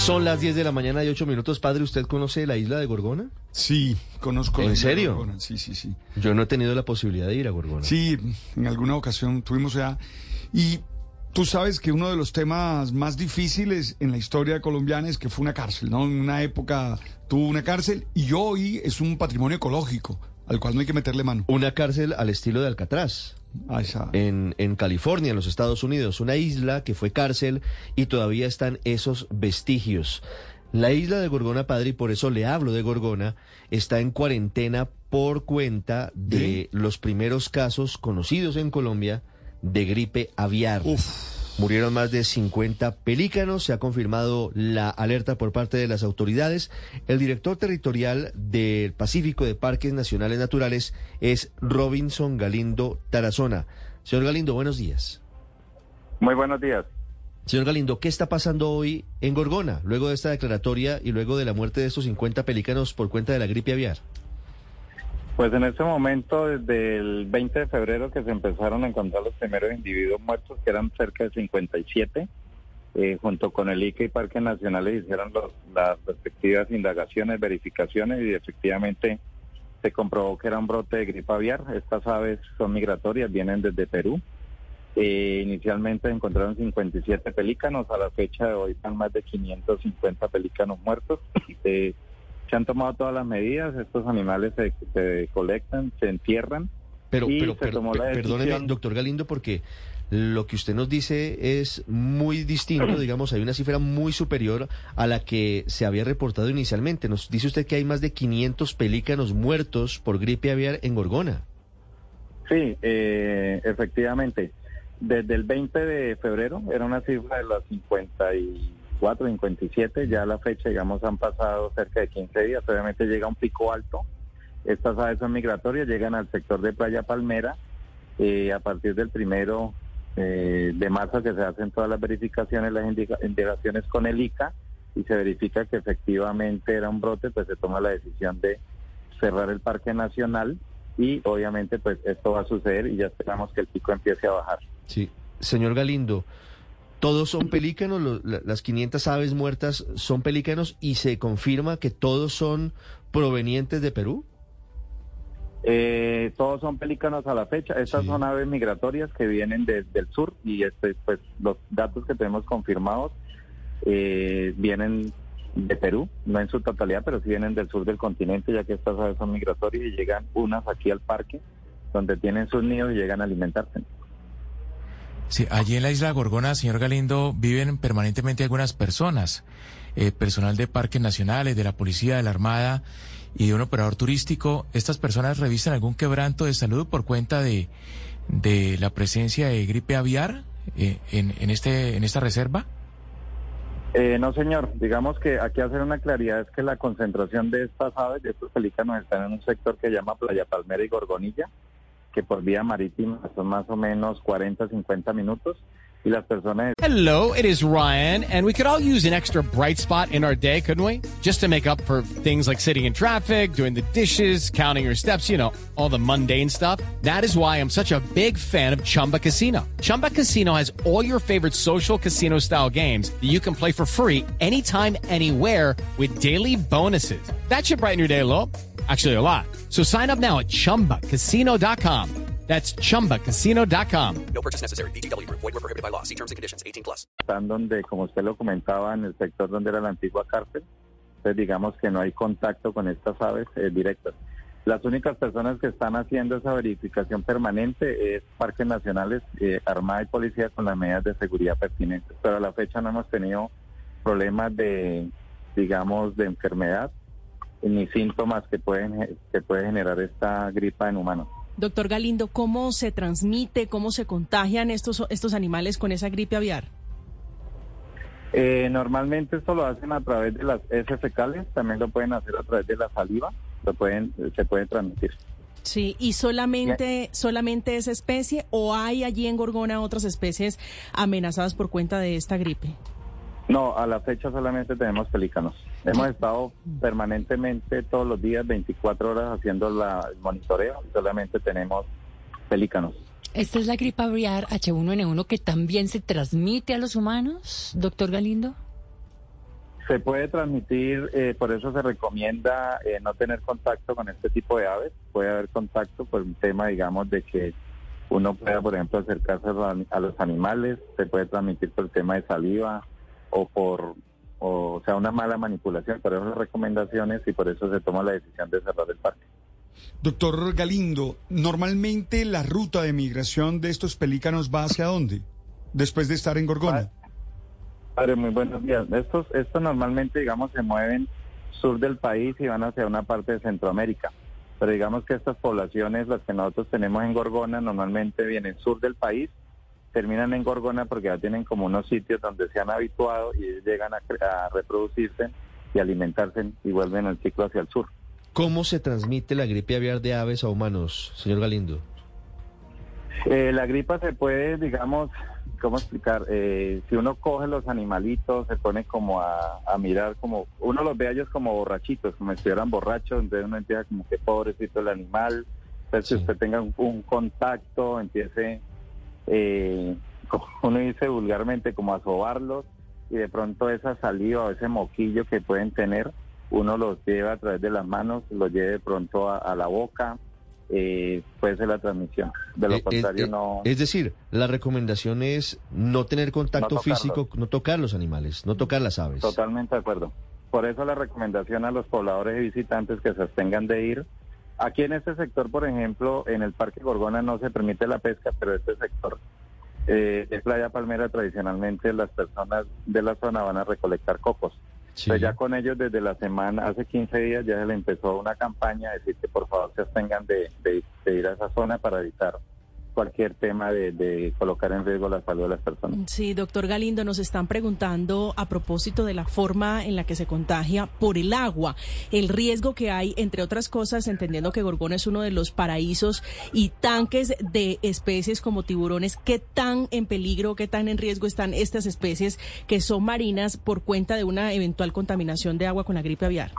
Son las 10 de la mañana y 8 minutos. Padre, ¿usted conoce la isla de Gorgona? Sí, conozco. ¿En la isla serio? Gorgona, Sí, sí, sí. Yo no he tenido la posibilidad de ir a Gorgona. Sí, en alguna ocasión tuvimos ya. Y tú sabes que uno de los temas más difíciles en la historia colombiana es que fue una cárcel, ¿no? En una época tuvo una cárcel y hoy es un patrimonio ecológico al cual no hay que meterle mano. Una cárcel al estilo de Alcatraz. En, en California, en los Estados Unidos, una isla que fue cárcel y todavía están esos vestigios. La isla de Gorgona, padre, y por eso le hablo de Gorgona, está en cuarentena por cuenta de los primeros casos conocidos en Colombia de gripe aviar. Uf. Murieron más de 50 pelícanos, se ha confirmado la alerta por parte de las autoridades. El director territorial del Pacífico de Parques Nacionales Naturales es Robinson Galindo Tarazona. Señor Galindo, buenos días. Muy buenos días. Señor Galindo, ¿qué está pasando hoy en Gorgona, luego de esta declaratoria y luego de la muerte de estos 50 pelícanos por cuenta de la gripe aviar? Pues en este momento, desde el 20 de febrero que se empezaron a encontrar los primeros individuos muertos, que eran cerca de 57, eh, junto con el ICA y Parques Nacionales hicieron los- las respectivas indagaciones, verificaciones y efectivamente se comprobó que era un brote de gripe aviar. Estas aves son migratorias, vienen desde Perú. Eh, inicialmente encontraron 57 pelícanos, a la fecha de hoy están más de 550 pelícanos muertos. Eh, se han tomado todas las medidas, estos animales se, se colectan, se entierran. Pero, Y pero, se pero, tomó la per- perdóneme, decisión- doctor Galindo, porque lo que usted nos dice es muy distinto, digamos, hay una cifra muy superior a la que se había reportado inicialmente. Nos dice usted que hay más de 500 pelícanos muertos por gripe aviar en Gorgona. Sí, eh, efectivamente. Desde el 20 de febrero era una cifra de las 54, 57, ya a la fecha, digamos, han pasado cerca de 15 días. Obviamente llega un pico alto. Estas aves son migratorias, llegan al sector de Playa Palmera. Eh, a partir del primero eh, de marzo que se hacen todas las verificaciones, las indica- indagaciones con el ICA y se verifica que efectivamente era un brote, pues se toma la decisión de cerrar el Parque Nacional y obviamente pues esto va a suceder y ya esperamos que el pico empiece a bajar. Sí. Señor Galindo, ¿todos son pelícanos? Lo- la- las 500 aves muertas son pelícanos y se confirma que todos son provenientes de Perú? Eh, todos son pelícanos a la fecha. Estas Sí. son aves migratorias que vienen desde el sur y este, pues los datos que tenemos confirmados eh, vienen de Perú, no en su totalidad, pero sí vienen del sur del continente, ya que estas aves son migratorias y llegan unas aquí al parque, donde tienen sus nidos y llegan a alimentarse. Sí, allí en la isla Gorgona, señor Galindo, viven permanentemente algunas personas, eh, personal de parques nacionales, de la policía, de la armada y de un operador turístico. ¿Estas personas revisan algún quebranto de salud por cuenta de, de la presencia de gripe aviar eh, en, en, este, en esta reserva? Eh, no, señor. Digamos que aquí hacer una claridad es que la concentración de estas aves, de estos pelícanos, están en un sector que se llama Playa Palmera y Gorgonilla, que por vía marítima son más o menos 40, 50 minutos. Y las personas Hello, it is Ryan, and we could all use an extra bright spot in our day, couldn't we? Just to make up for things like sitting in traffic, doing the dishes, counting your steps, you know, all the mundane stuff. That is why I'm such a big fan of Chumba Casino. Chumba Casino has all your favorite social casino style games that you can play for free anytime, anywhere with daily bonuses. That should brighten your day a little. Actually, a lot. So sign up now at chumbacasino.com. That's chumbacasino.com. No purchase necessary. BGW. Void were prohibited by law. See terms and conditions. 18 plus. están donde, como usted lo comentaba, en el sector donde era la antigua cárcel, pues digamos que no hay contacto con estas aves eh, directas. Las únicas personas que están haciendo esa verificación permanente es Parques Nacionales, eh, Armada y Policía con las medidas de seguridad pertinentes. Pero a la fecha no hemos tenido problemas de, digamos, de enfermedad ni síntomas que pueden que puede generar esta gripa en humanos. Doctor Galindo, ¿cómo se transmite, cómo se contagian estos, estos animales con esa gripe aviar? Eh, normalmente esto lo hacen a través de las heces fecales, también lo pueden hacer a través de la saliva, lo pueden, se puede transmitir. Sí, ¿y solamente, solamente esa especie o hay allí en Gorgona otras especies amenazadas por cuenta de esta gripe? No, a la fecha solamente tenemos pelícanos. Hemos estado permanentemente todos los días, 24 horas, haciendo la, el monitoreo y solamente tenemos pelícanos. ¿Esta es la gripe aviar H1N1 que también se transmite a los humanos, doctor Galindo? Se puede transmitir, eh, por eso se recomienda eh, no tener contacto con este tipo de aves. Puede haber contacto por un tema, digamos, de que uno pueda, por ejemplo, acercarse a los animales. Se puede transmitir por el tema de saliva o por, o, sea, una mala manipulación. Por eso las recomendaciones y por eso se toma la decisión de cerrar el parque. Doctor Galindo, normalmente la ruta de migración de estos pelícanos va hacia dónde? Después de estar en Gorgona. Padre, muy buenos días. Estos, estos normalmente, digamos, se mueven sur del país y van hacia una parte de Centroamérica. Pero digamos que estas poblaciones, las que nosotros tenemos en Gorgona, normalmente vienen sur del país, terminan en Gorgona porque ya tienen como unos sitios donde se han habituado y llegan a, a reproducirse y alimentarse y vuelven el ciclo hacia el sur. ¿Cómo se transmite la gripe aviar de aves a humanos, señor Galindo? Eh, la gripa se puede, digamos, ¿cómo explicar? Eh, si uno coge los animalitos, se pone como a, mirar, como uno los ve a ellos como borrachitos, como si estuvieran borrachos, entonces uno empieza como que pobrecito el animal. Entonces, si usted tenga un, contacto, empiece, eh, como uno dice vulgarmente, como a sobarlos, y de pronto esa saliva o ese moquillo que pueden tener, uno los lleva a través de las manos, los lleve de pronto a la boca, eh, puede ser la transmisión. De lo Eh, contrario, es, eh, no. Es decir, la recomendación es no tener contacto No físico, no tocar los animales, no tocar las aves. Totalmente de acuerdo. Por eso la recomendación a los pobladores y visitantes que se abstengan de ir. Aquí en este sector, por ejemplo, en el Parque Gorgona no se permite la pesca, pero este sector eh, de Playa Palmera tradicionalmente las personas de la zona van a recolectar cocos. Sí. Entonces ya con ellos desde la semana, hace 15 días ya se le empezó una campaña a decir que por favor se abstengan de, de- de ir a esa zona para evitar cualquier tema de, colocar en riesgo la salud de las personas. Sí, doctor Galindo, nos están preguntando a propósito de la forma en la que se contagia por el agua, el riesgo que hay, entre otras cosas, entendiendo que Gorgona es uno de los paraísos y tanques de especies como tiburones, ¿qué tan en peligro, qué tan en riesgo están estas especies que son marinas por cuenta de una eventual contaminación de agua con la gripe aviar?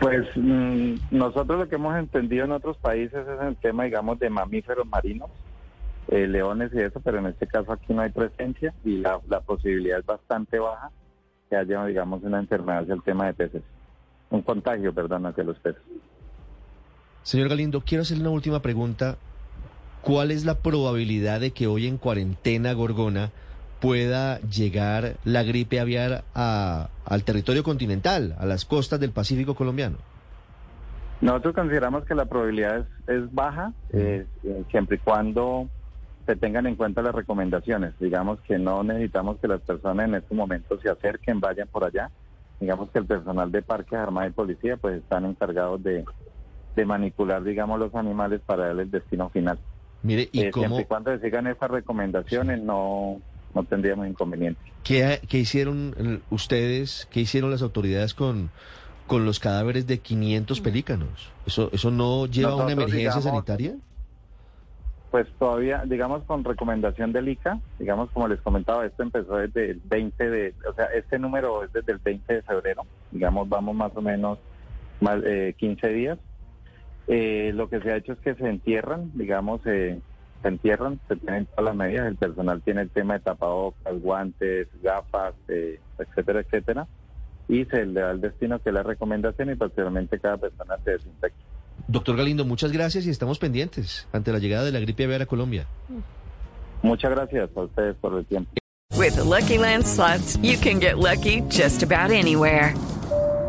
Pues mm, nosotros lo que hemos entendido en otros países es el tema, digamos, de mamíferos marinos, eh, leones y eso, pero en este caso aquí no hay presencia y la, posibilidad es bastante baja que haya, digamos, una enfermedad hacia el tema de peces, un contagio, perdón, hacia los peces. Señor Galindo, quiero hacerle una última pregunta. ¿Cuál es la probabilidad de que hoy en cuarentena Gorgona pueda llegar la gripe aviar a- al territorio continental, a las costas del Pacífico colombiano? Nosotros consideramos que la probabilidad es, es baja, eh, eh, siempre y cuando se tengan en cuenta las recomendaciones. Digamos que no necesitamos que las personas en este momento se acerquen, vayan por allá. Digamos que el personal de parques, armada y policía pues están encargados de, de manipular, digamos, los animales para darle el destino final. Mire, ¿y Eh, cómo, Siempre y cuando se sigan esas recomendaciones no, no tendríamos inconveniente. qué, qué hicieron eh, ustedes, qué hicieron las autoridades con, con los cadáveres de 500 pelícanos? ¿Eso, eso no lleva a una Nosotros, emergencia digamos, sanitaria? Pues todavía, digamos, con recomendación del ICA, digamos, como les comentaba, esto empezó desde el 20 de, o sea, este número es desde el 20 de febrero, digamos, vamos más o menos más, eh, 15 días. Eh, lo que se ha hecho es que se entierran, digamos, eh, se entierran, se tienen todas las medidas, el personal tiene el tema de tapabocas, guantes, gafas, eh, etcétera, etcétera, y se le da el destino que es la recomendación y posteriormente cada persona se desinfecta. Doctor Galindo, muchas gracias y estamos pendientes ante la llegada de la gripe aviar a Colombia. Muchas gracias a ustedes por el tiempo. With the Lucky Land slots, you can get lucky just about anywhere.